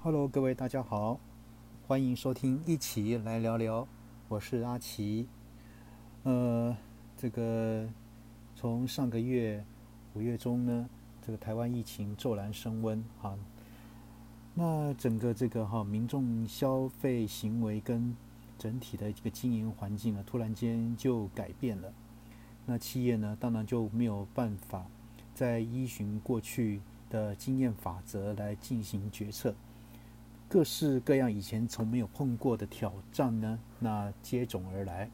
Hello，各位大家好，欢迎收听一起来聊聊，我是阿奇。呃，这个从上个月五月中呢，这个台湾疫情骤然升温哈，那整个这个哈民众消费行为跟整体的这个经营环境呢，突然间就改变了。那企业呢，当然就没有办法再依循过去的经验法则来进行决策。各式各样以前从没有碰过的挑战呢，那接踵而来。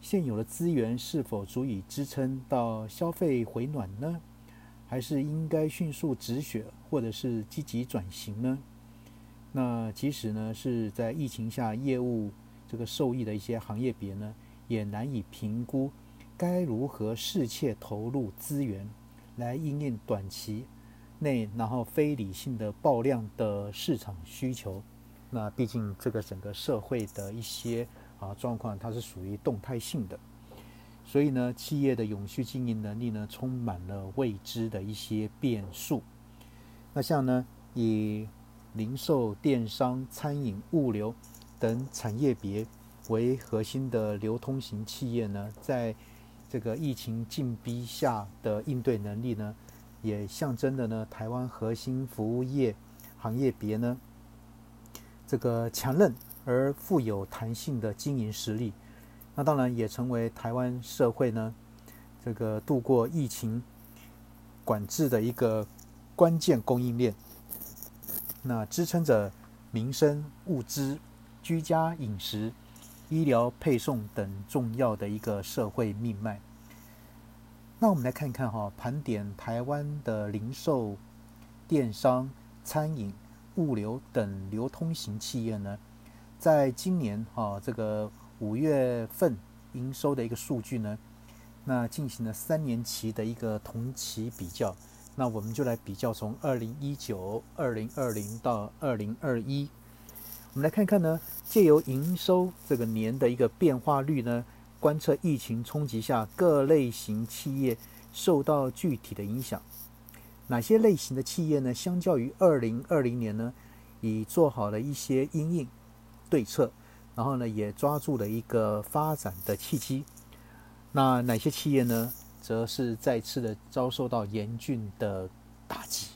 现有的资源是否足以支撑到消费回暖呢？还是应该迅速止血，或者是积极转型呢？那即使呢是在疫情下业务这个受益的一些行业别呢，也难以评估该如何适切投入资源来应应短期。内，然后非理性的爆量的市场需求，那毕竟这个整个社会的一些啊状况，它是属于动态性的，所以呢，企业的永续经营能力呢，充满了未知的一些变数。那像呢，以零售、电商、餐饮、物流等产业别为核心的流通型企业呢，在这个疫情禁逼下的应对能力呢？也象征的呢，台湾核心服务业行业别呢，这个强韧而富有弹性的经营实力，那当然也成为台湾社会呢，这个度过疫情管制的一个关键供应链，那支撑着民生物资、居家饮食、医疗配送等重要的一个社会命脉。那我们来看看哈，盘点台湾的零售、电商、餐饮、物流等流通型企业呢，在今年哈这个五月份营收的一个数据呢，那进行了三年期的一个同期比较，那我们就来比较从二零一九、二零二零到二零二一，我们来看看呢，借由营收这个年的一个变化率呢。观测疫情冲击下各类型企业受到具体的影响，哪些类型的企业呢？相较于二零二零年呢，已做好了一些因应对策，然后呢，也抓住了一个发展的契机。那哪些企业呢，则是再次的遭受到严峻的打击？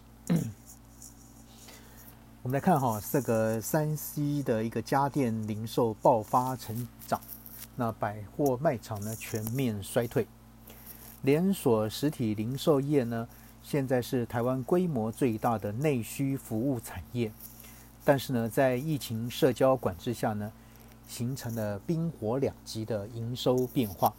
我们来看哈，这个三 C 的一个家电零售爆发成长。那百货卖场呢全面衰退，连锁实体零售业呢现在是台湾规模最大的内需服务产业，但是呢在疫情社交管制下呢，形成了冰火两极的营收变化，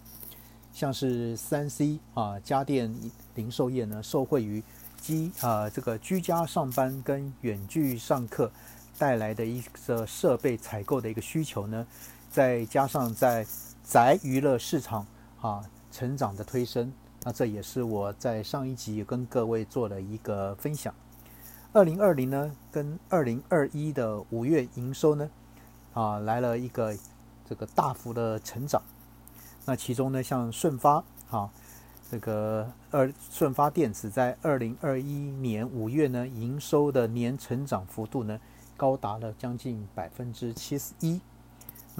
像是三 C 啊家电零售业呢受惠于机啊这个居家上班跟远距上课带来的一个设备采购的一个需求呢。再加上在宅娱乐市场啊成长的推升，那这也是我在上一集跟各位做了一个分享。二零二零呢，跟二零二一的五月营收呢，啊来了一个这个大幅的成长。那其中呢，像顺发啊，这个二顺发电子在二零二一年五月呢，营收的年成长幅度呢，高达了将近百分之七十一。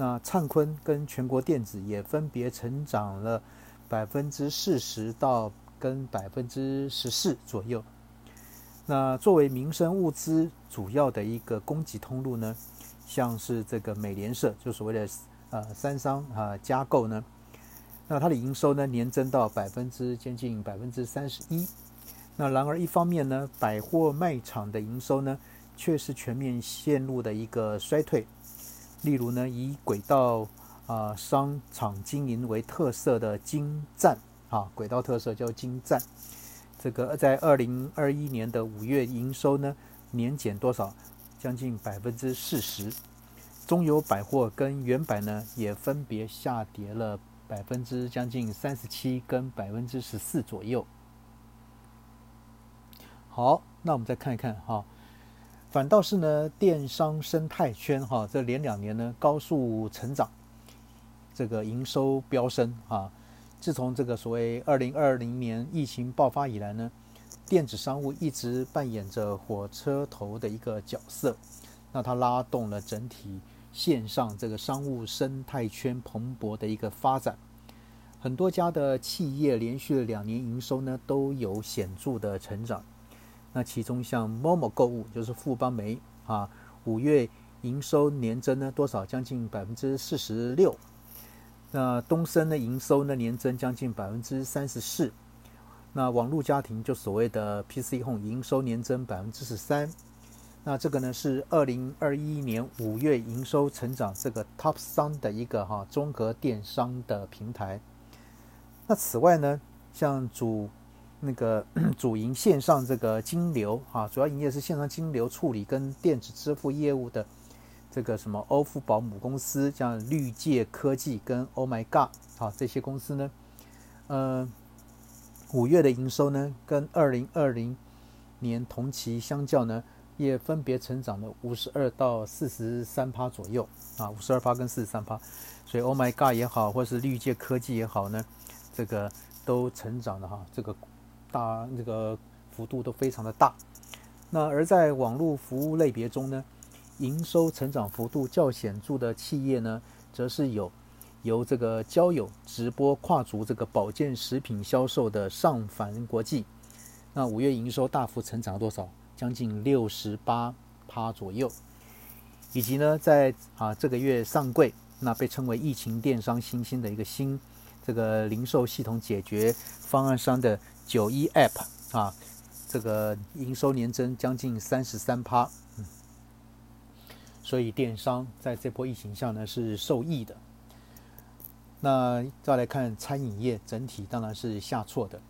那灿坤跟全国电子也分别成长了百分之四十到跟百分之十四左右。那作为民生物资主要的一个供给通路呢，像是这个美联社，就所谓的呃三商啊加购呢，那它的营收呢年增到百分之接近百分之三十一。那然而一方面呢，百货卖场的营收呢却是全面陷入的一个衰退。例如呢，以轨道啊商场经营为特色的金站啊，轨道特色叫金站，这个在二零二一年的五月营收呢年减多少？将近百分之四十。中油百货跟原百呢也分别下跌了百分之将近三十七跟百分之十四左右。好，那我们再看一看哈。反倒是呢，电商生态圈哈，这连两年呢高速成长，这个营收飙升啊。自从这个所谓二零二零年疫情爆发以来呢，电子商务一直扮演着火车头的一个角色，那它拉动了整体线上这个商务生态圈蓬勃的一个发展。很多家的企业连续两年营收呢都有显著的成长。那其中像某某购物就是富邦媒啊，五月营收年增呢多少？将近百分之四十六。那东森的营收呢年增将近百分之三十四。那网络家庭就所谓的 PC Home 营收年增百分之十三。那这个呢是二零二一年五月营收成长这个 Top 三的一个哈综合电商的平台。那此外呢，像主那个 主营线上这个金流啊，主要营业是线上金流处理跟电子支付业务的这个什么欧付宝母公司，像绿界科技跟 Oh My God 啊这些公司呢，呃，五月的营收呢，跟二零二零年同期相较呢，也分别成长了五十二到四十三趴左右啊，五十二趴跟四十三趴，所以 Oh My God 也好，或是绿界科技也好呢。这个都成长的哈，这个大这个幅度都非常的大。那而在网络服务类别中呢，营收成长幅度较显著的企业呢，则是有由这个交友直播跨足这个保健食品销售的上凡国际。那五月营收大幅成长了多少？将近六十八趴左右。以及呢，在啊这个月上柜，那被称为疫情电商新兴的一个新。这个零售系统解决方案商的九一 App 啊，这个营收年增将近三十三趴，嗯，所以电商在这波疫情下呢是受益的。那再来看餐饮业整体当然是下挫的，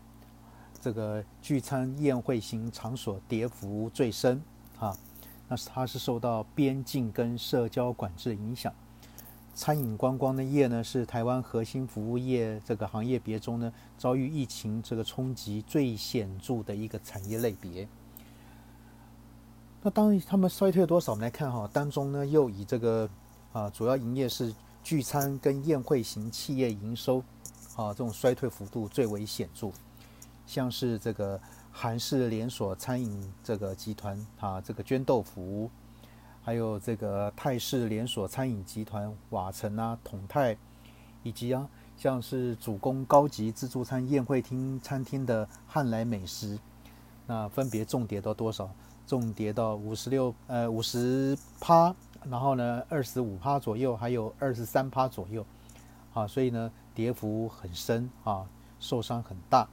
这个聚餐宴会型场所跌幅最深啊，那是它是受到边境跟社交管制影响。餐饮观光的业呢，是台湾核心服务业这个行业别中呢，遭遇疫情这个冲击最显著的一个产业类别。那当他们衰退多少？我们来看哈，当中呢又以这个啊主要营业是聚餐跟宴会型企业营收啊这种衰退幅度最为显著，像是这个韩式连锁餐饮这个集团啊，这个绢豆腐。还有这个泰式连锁餐饮集团瓦城啊、统泰，以及啊像是主攻高级自助餐宴会厅餐厅的汉来美食，那分别重跌到多少？重跌到五十六呃五十趴，然后呢二十五趴左右，还有二十三趴左右，啊，所以呢跌幅很深啊，受伤很大。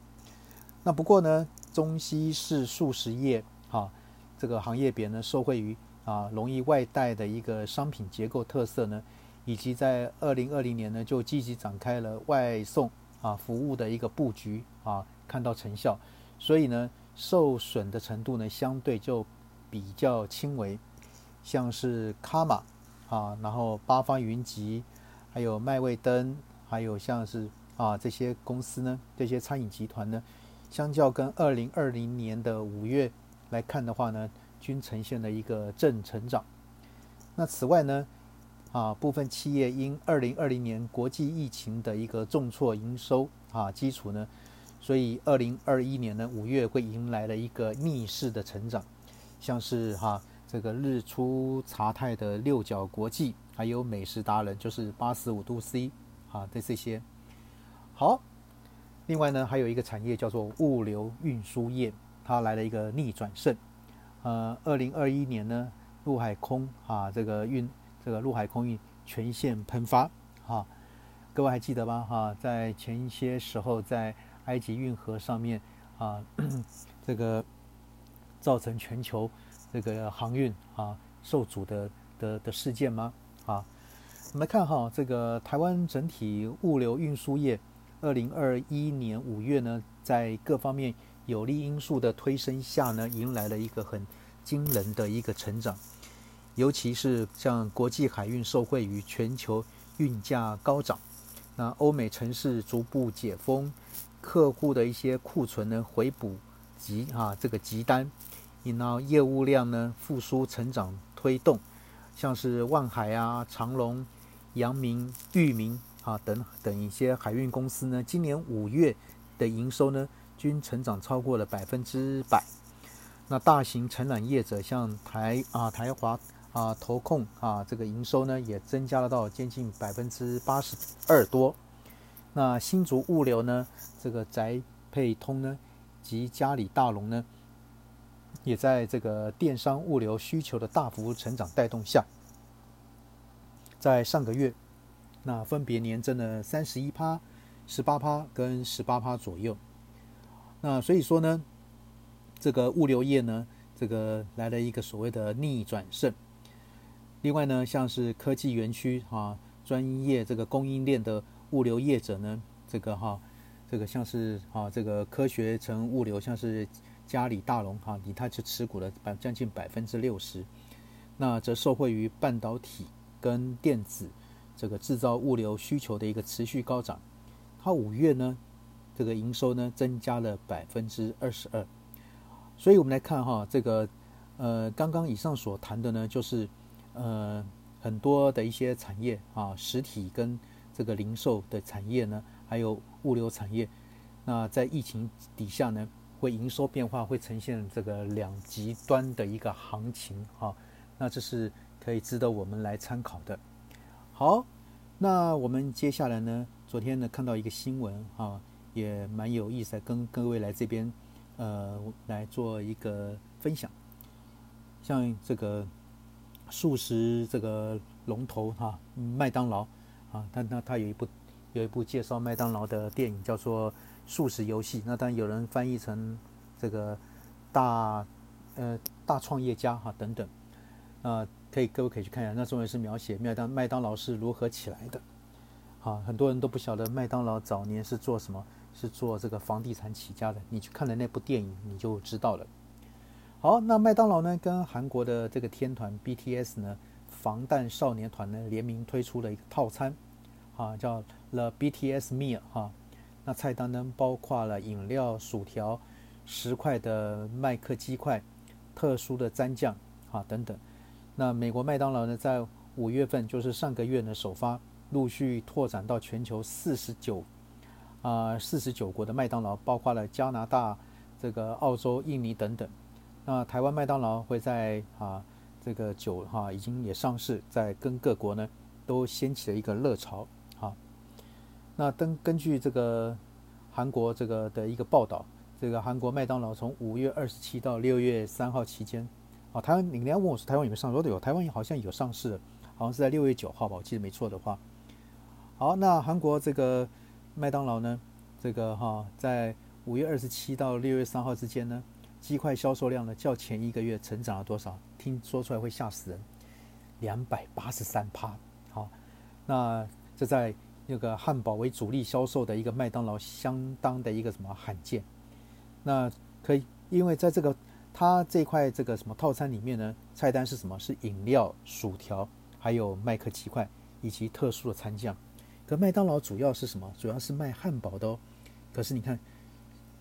那不过呢中西式素食业啊这个行业别呢受惠于。啊，容易外带的一个商品结构特色呢，以及在二零二零年呢就积极展开了外送啊服务的一个布局啊，看到成效，所以呢受损的程度呢相对就比较轻微，像是卡玛啊，然后八方云集，还有麦味登，还有像是啊这些公司呢，这些餐饮集团呢，相较跟二零二零年的五月来看的话呢。均呈现了一个正成长。那此外呢，啊，部分企业因二零二零年国际疫情的一个重挫营收啊基础呢，所以二零二一年呢五月会迎来了一个逆势的成长，像是哈这个日出茶太的六角国际，还有美食达人就是八十五度 C 啊的这些。好，另外呢还有一个产业叫做物流运输业，它来了一个逆转胜。呃，二零二一年呢，陆海空啊，这个运这个陆海空运全线喷发哈，各位还记得吗？哈，在前一些时候，在埃及运河上面啊，这个造成全球这个航运啊受阻的的的事件吗？啊，我们来看哈，这个台湾整体物流运输业，二零二一年五月呢，在各方面有利因素的推升下呢，迎来了一个很。惊人的一个成长，尤其是像国际海运受惠于全球运价高涨，那欧美城市逐步解封，客户的一些库存呢回补急啊这个急单，引到业务量呢复苏成长推动，像是万海啊、长隆、阳明、裕民啊等等一些海运公司呢，今年五月的营收呢均成长超过了百分之百。那大型承揽业者像台啊台华啊投控啊，这个营收呢也增加了到接近百分之八十二多。那新竹物流呢，这个宅配通呢及嘉里大龙呢，也在这个电商物流需求的大幅成长带动下，在上个月，那分别年增了三十一趴、十八趴跟十八趴左右。那所以说呢。这个物流业呢，这个来了一个所谓的逆转胜。另外呢，像是科技园区啊，专业这个供应链的物流业者呢，这个哈，这个像是啊，这个科学城物流，像是嘉里大龙哈，以它就持股了百将近百分之六十，那则受惠于半导体跟电子这个制造物流需求的一个持续高涨，它五月呢，这个营收呢增加了百分之二十二。所以我们来看哈，这个呃，刚刚以上所谈的呢，就是呃很多的一些产业啊，实体跟这个零售的产业呢，还有物流产业，那在疫情底下呢，会营收变化会呈现这个两极端的一个行情哈，那这是可以值得我们来参考的。好，那我们接下来呢，昨天呢看到一个新闻哈，也蛮有意思，跟各位来这边。呃，来做一个分享，像这个素食这个龙头哈，麦当劳啊，它那它有一部有一部介绍麦当劳的电影叫做《素食游戏》，那当然有人翻译成这个大呃大创业家哈等等，啊，可以各位可以去看一下，那中文是描写麦当麦当劳是如何起来的，好，很多人都不晓得麦当劳早年是做什么。是做这个房地产起家的，你去看了那部电影，你就知道了。好，那麦当劳呢，跟韩国的这个天团 BTS 呢，防弹少年团呢联名推出了一个套餐，啊，叫 The BTS Meal 哈。那菜单呢包括了饮料、薯条、十块的麦克鸡块、特殊的蘸酱啊等等。那美国麦当劳呢，在五月份就是上个月呢首发，陆续拓展到全球四十九。啊，四十九国的麦当劳，包括了加拿大、这个澳洲、印尼等等。那台湾麦当劳会在啊这个九哈已经也上市，在跟各国呢都掀起了一个热潮。哈，那根根据这个韩国这个的一个报道，这个韩国麦当劳从五月二十七到六月三号期间，啊，台湾你要问我说台湾有没有上，说的有，台湾好像有上市，好像是在六月九号吧，我记得没错的话。好，那韩国这个。麦当劳呢，这个哈，在五月二十七到六月三号之间呢，鸡块销售量呢较前一个月成长了多少？听说出来会吓死人，两百八十三趴。好，那这在那个汉堡为主力销售的一个麦当劳，相当的一个什么罕见。那可以，因为在这个它这块这个什么套餐里面呢，菜单是什么？是饮料、薯条，还有麦克鸡块以及特殊的餐酱。可麦当劳主要是什么？主要是卖汉堡的哦。可是你看，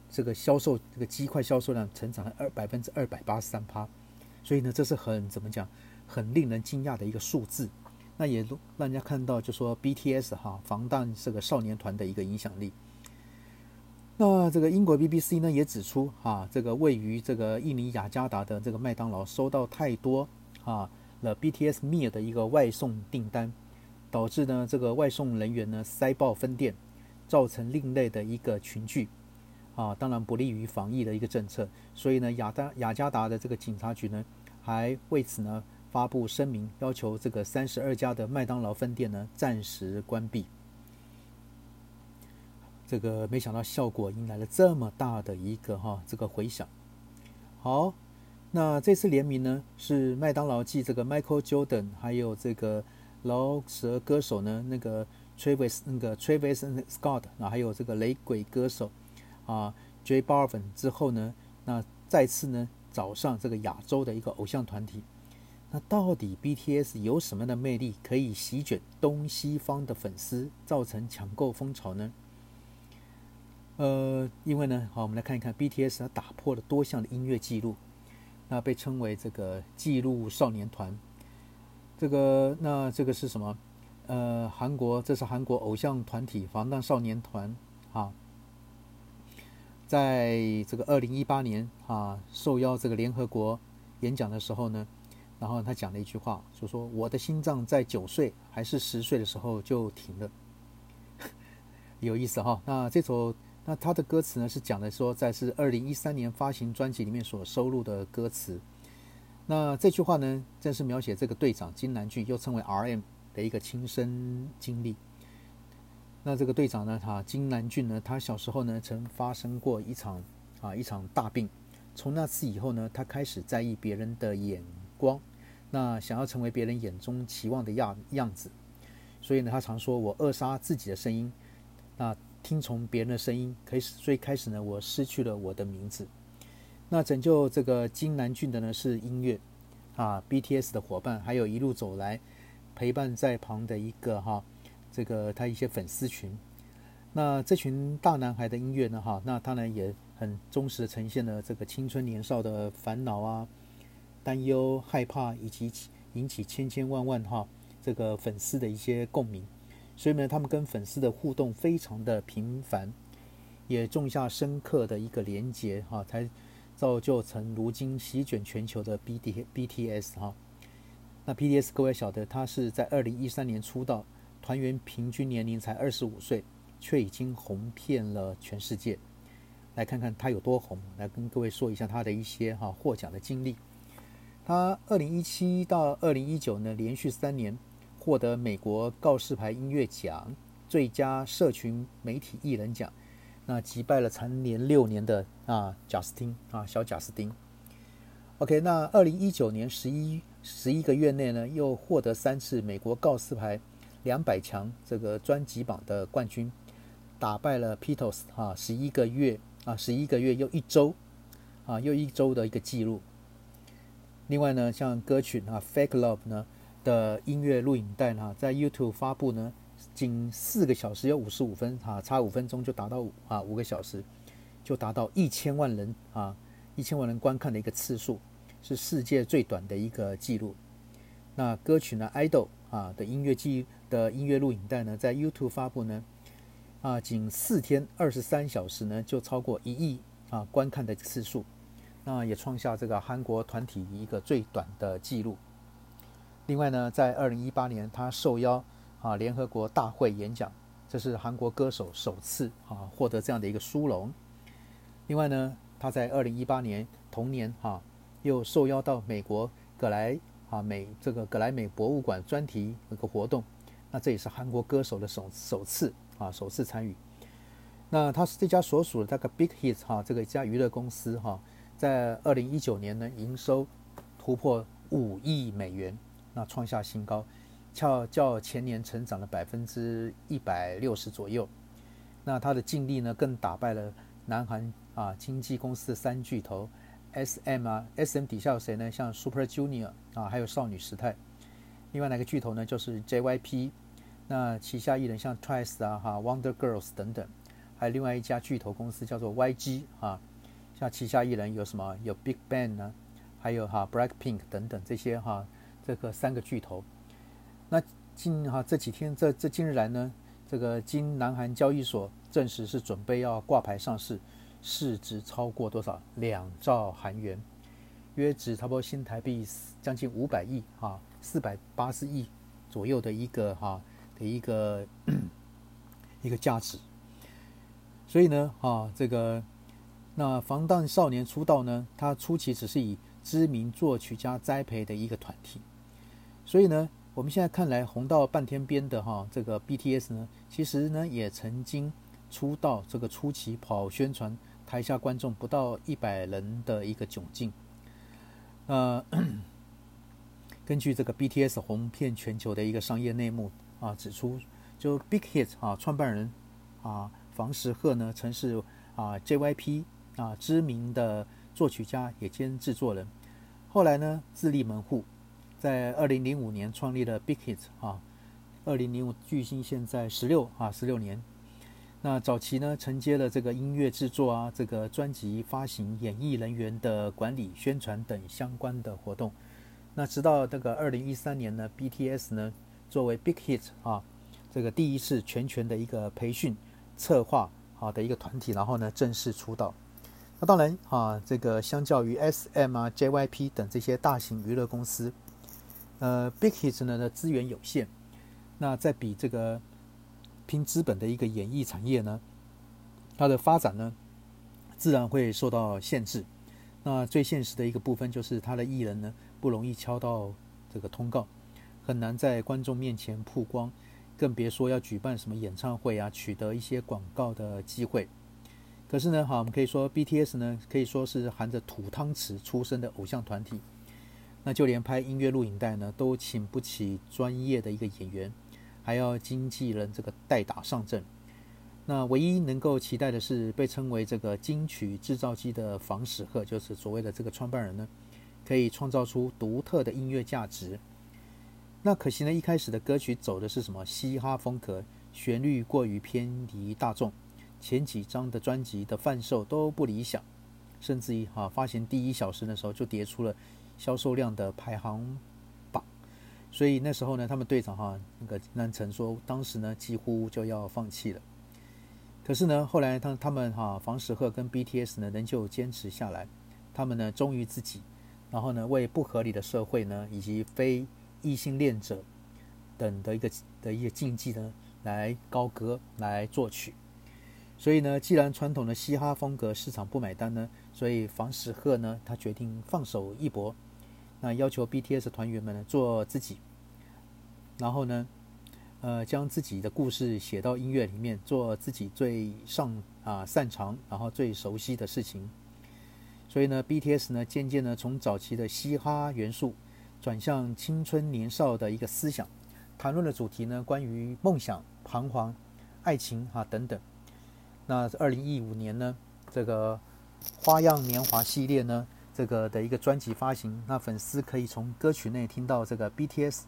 这个销售这个鸡块销售量成长了二百分之二百八十三趴，所以呢，这是很怎么讲，很令人惊讶的一个数字。那也让人家看到，就说 BTS 哈防弹这个少年团的一个影响力。那这个英国 BBC 呢也指出，哈这个位于这个印尼雅加达的这个麦当劳收到太多啊了 BTS MEA 的一个外送订单。导致呢，这个外送人员呢塞爆分店，造成另类的一个群聚，啊，当然不利于防疫的一个政策。所以呢，雅达雅加达的这个警察局呢，还为此呢发布声明，要求这个三十二家的麦当劳分店呢暂时关闭。这个没想到效果迎来了这么大的一个哈这个回响。好，那这次联名呢是麦当劳继这个 Michael Jordan 还有这个。饶舌歌手呢，那个 Travis 那个 Travis Scott 那，还有这个雷鬼歌手啊 J Balvin 之后呢，那再次呢找上这个亚洲的一个偶像团体。那到底 BTS 有什么样的魅力，可以席卷东西方的粉丝，造成抢购风潮呢？呃，因为呢，好，我们来看一看 BTS 它打破了多项的音乐记录，那被称为这个记录少年团。这个那这个是什么？呃，韩国这是韩国偶像团体防弹少年团啊。在这个二零一八年啊，受邀这个联合国演讲的时候呢，然后他讲了一句话，就说我的心脏在九岁还是十岁的时候就停了，有意思哈。那这首那他的歌词呢是讲的说，在是二零一三年发行专辑里面所收录的歌词。那这句话呢，正是描写这个队长金南俊，又称为 R.M 的一个亲身经历。那这个队长呢，他金南俊呢，他小时候呢，曾发生过一场啊一场大病。从那次以后呢，他开始在意别人的眼光，那想要成为别人眼中期望的样样子。所以呢，他常说我扼杀自己的声音，那听从别人的声音。开始，所以开始呢，我失去了我的名字。那拯救这个金南俊的呢，是音乐啊，BTS 的伙伴，还有一路走来陪伴在旁的一个哈。这个他一些粉丝群，那这群大男孩的音乐呢，哈，那当然也很忠实的呈现了这个青春年少的烦恼啊、担忧、害怕，以及引起千千万万哈这个粉丝的一些共鸣。所以呢，他们跟粉丝的互动非常的频繁，也种下深刻的一个连结哈，才造就成如今席卷全球的 B D B T S 哈。那 B T S 各位晓得，他是在二零一三年出道。团员平均年龄才二十五岁，却已经红遍了全世界。来看看他有多红，来跟各位说一下他的一些哈获奖的经历。他二零一七到二零一九呢，连续三年获得美国告示牌音乐奖最佳社群媒体艺人奖，那击败了蝉联六年的啊贾斯汀啊小贾斯汀。OK，那二零一九年十一十一个月内呢，又获得三次美国告示牌。两百强这个专辑榜的冠军，打败了 Beatles 哈，十一个月啊，十一个月又一周啊，又一周的一个记录。另外呢，像歌曲啊《Fake Love》呢的音乐录影带呢，在 YouTube 发布呢，仅四个小时有五十五分啊，差五分钟就达到啊五个小时就达到一千万人啊，一千万人观看的一个次数，是世界最短的一个记录。那歌曲呢，《Idol》啊的音乐记。的音乐录影带呢，在 YouTube 发布呢，啊，仅四天二十三小时呢，就超过一亿啊观看的次数，那也创下这个韩国团体一个最短的记录。另外呢，在二零一八年，他受邀啊联合国大会演讲，这是韩国歌手首次啊获得这样的一个殊荣。另外呢，他在二零一八年同年哈又受邀到美国格莱啊美这个格莱美博物馆专题一个活动。那这也是韩国歌手的首首次啊，首次参与。那他是这家所属的这个 Big Hits 哈，这个一家娱乐公司哈，在二零一九年呢，营收突破五亿美元，那创下新高，较较前年成长了百分之一百六十左右。那他的净利呢，更打败了南韩啊经纪公司的三巨头 SM 啊，SM 底下有谁呢？像 Super Junior 啊，还有少女时代。另外哪个巨头呢？就是 JYP，那旗下艺人像 Twice 啊、哈 Wonder Girls 等等，还有另外一家巨头公司叫做 YG 啊，像旗下艺人有什么？有 Big Bang 呢，还有哈 Blackpink 等等这些哈，这个三个巨头。那近哈这几天这这近日来呢，这个经南韩交易所证实是准备要挂牌上市，市值超过多少？两兆韩元，约值差不多新台币将近五百亿啊。四百八十亿左右的一个哈的一个 一个价值，所以呢，哈这个那防弹少年出道呢，他初期只是以知名作曲家栽培的一个团体，所以呢，我们现在看来红到半天边的哈这个 BTS 呢，其实呢也曾经出道这个初期跑宣传，台下观众不到一百人的一个窘境，呃。根据这个 BTS 红遍全球的一个商业内幕啊，指出，就 Big Hit 啊创办人啊房石赫呢，曾是啊 JYP 啊知名的作曲家也兼制作人，后来呢自立门户，在二零零五年创立了 Big Hit 啊，二零零五巨星现在十六啊十六年，那早期呢承接了这个音乐制作啊，这个专辑发行、演艺人员的管理、宣传等相关的活动。那直到这个二零一三年呢，BTS 呢作为 Big Hit 啊，这个第一次全权的一个培训、策划、好的一个团体，然后呢正式出道。那当然啊，这个相较于 S.M 啊、J.Y.P 等这些大型娱乐公司，呃，Big Hit 呢的资源有限，那在比这个拼资本的一个演艺产业呢，它的发展呢，自然会受到限制。那最现实的一个部分就是，他的艺人呢不容易敲到这个通告，很难在观众面前曝光，更别说要举办什么演唱会啊，取得一些广告的机会。可是呢，好，我们可以说 BTS 呢，可以说是含着土汤匙出身的偶像团体。那就连拍音乐录影带呢，都请不起专业的一个演员，还要经纪人这个代打上阵。那唯一能够期待的是，被称为这个金曲制造机的房史赫，就是所谓的这个创办人呢，可以创造出独特的音乐价值。那可惜呢，一开始的歌曲走的是什么嘻哈风格，旋律过于偏离大众。前几张的专辑的贩售都不理想，甚至于哈发行第一小时的时候就跌出了销售量的排行榜，所以那时候呢，他们队长哈那个南城说，当时呢几乎就要放弃了。可是呢，后来他他们哈房石赫跟 BTS 呢仍旧坚持下来，他们呢忠于自己，然后呢为不合理的社会呢以及非异性恋者等的一个的一个禁忌呢来高歌来作曲。所以呢，既然传统的嘻哈风格市场不买单呢，所以房石赫呢，他决定放手一搏，那要求 BTS 团员们呢做自己，然后呢，呃，将自己的故事写到音乐里面，做自己最上啊擅长，然后最熟悉的事情。所以呢，BTS 呢渐渐呢从早期的嘻哈元素，转向青春年少的一个思想，谈论的主题呢关于梦想、彷徨、爱情啊等等。那二零一五年呢，这个花样年华系列呢，这个的一个专辑发行，那粉丝可以从歌曲内听到这个 BTS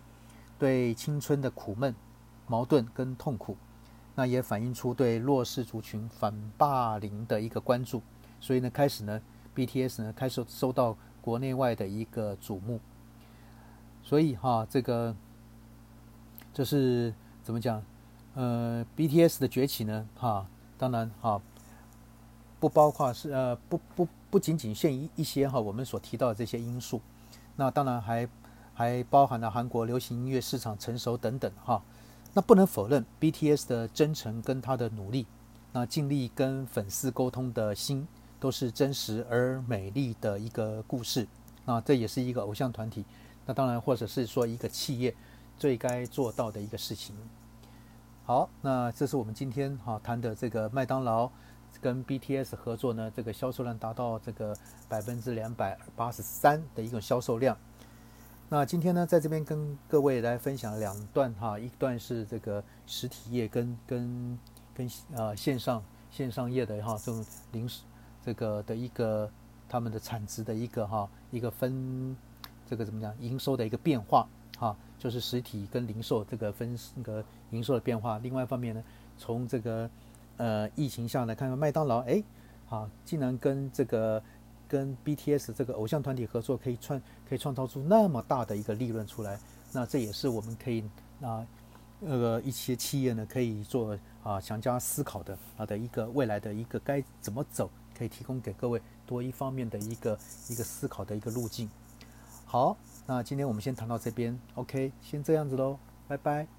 对青春的苦闷、矛盾跟痛苦，那也反映出对弱势族群反霸凌的一个关注，所以呢，开始呢，BTS 呢开始受到国内外的一个瞩目，所以哈，这个这是怎么讲？呃，BTS 的崛起呢，哈。当然哈，不包括是呃不不不仅仅限于一些哈我们所提到的这些因素，那当然还还包含了韩国流行音乐市场成熟等等哈。那不能否认 BTS 的真诚跟他的努力，那尽力跟粉丝沟通的心都是真实而美丽的一个故事。那这也是一个偶像团体，那当然或者是说一个企业最该做到的一个事情。好，那这是我们今天哈谈的这个麦当劳跟 BTS 合作呢，这个销售量达到这个百分之两百八十三的一个销售量。那今天呢，在这边跟各位来分享两段哈，一段是这个实体业跟跟跟呃线上线上业的哈这种零这个的一个他们的产值的一个哈一个分这个怎么讲营收的一个变化哈。就是实体跟零售这个分那个营收的变化。另外一方面呢，从这个呃疫情下来看看麦当劳，哎，好，竟然跟这个跟 BTS 这个偶像团体合作，可以创可以创造出那么大的一个利润出来。那这也是我们可以啊那个一些企业呢可以做啊强加思考的啊的一个未来的一个该怎么走，可以提供给各位多一方面的一个一个思考的一个路径。好。那今天我们先谈到这边，OK，先这样子喽，拜拜。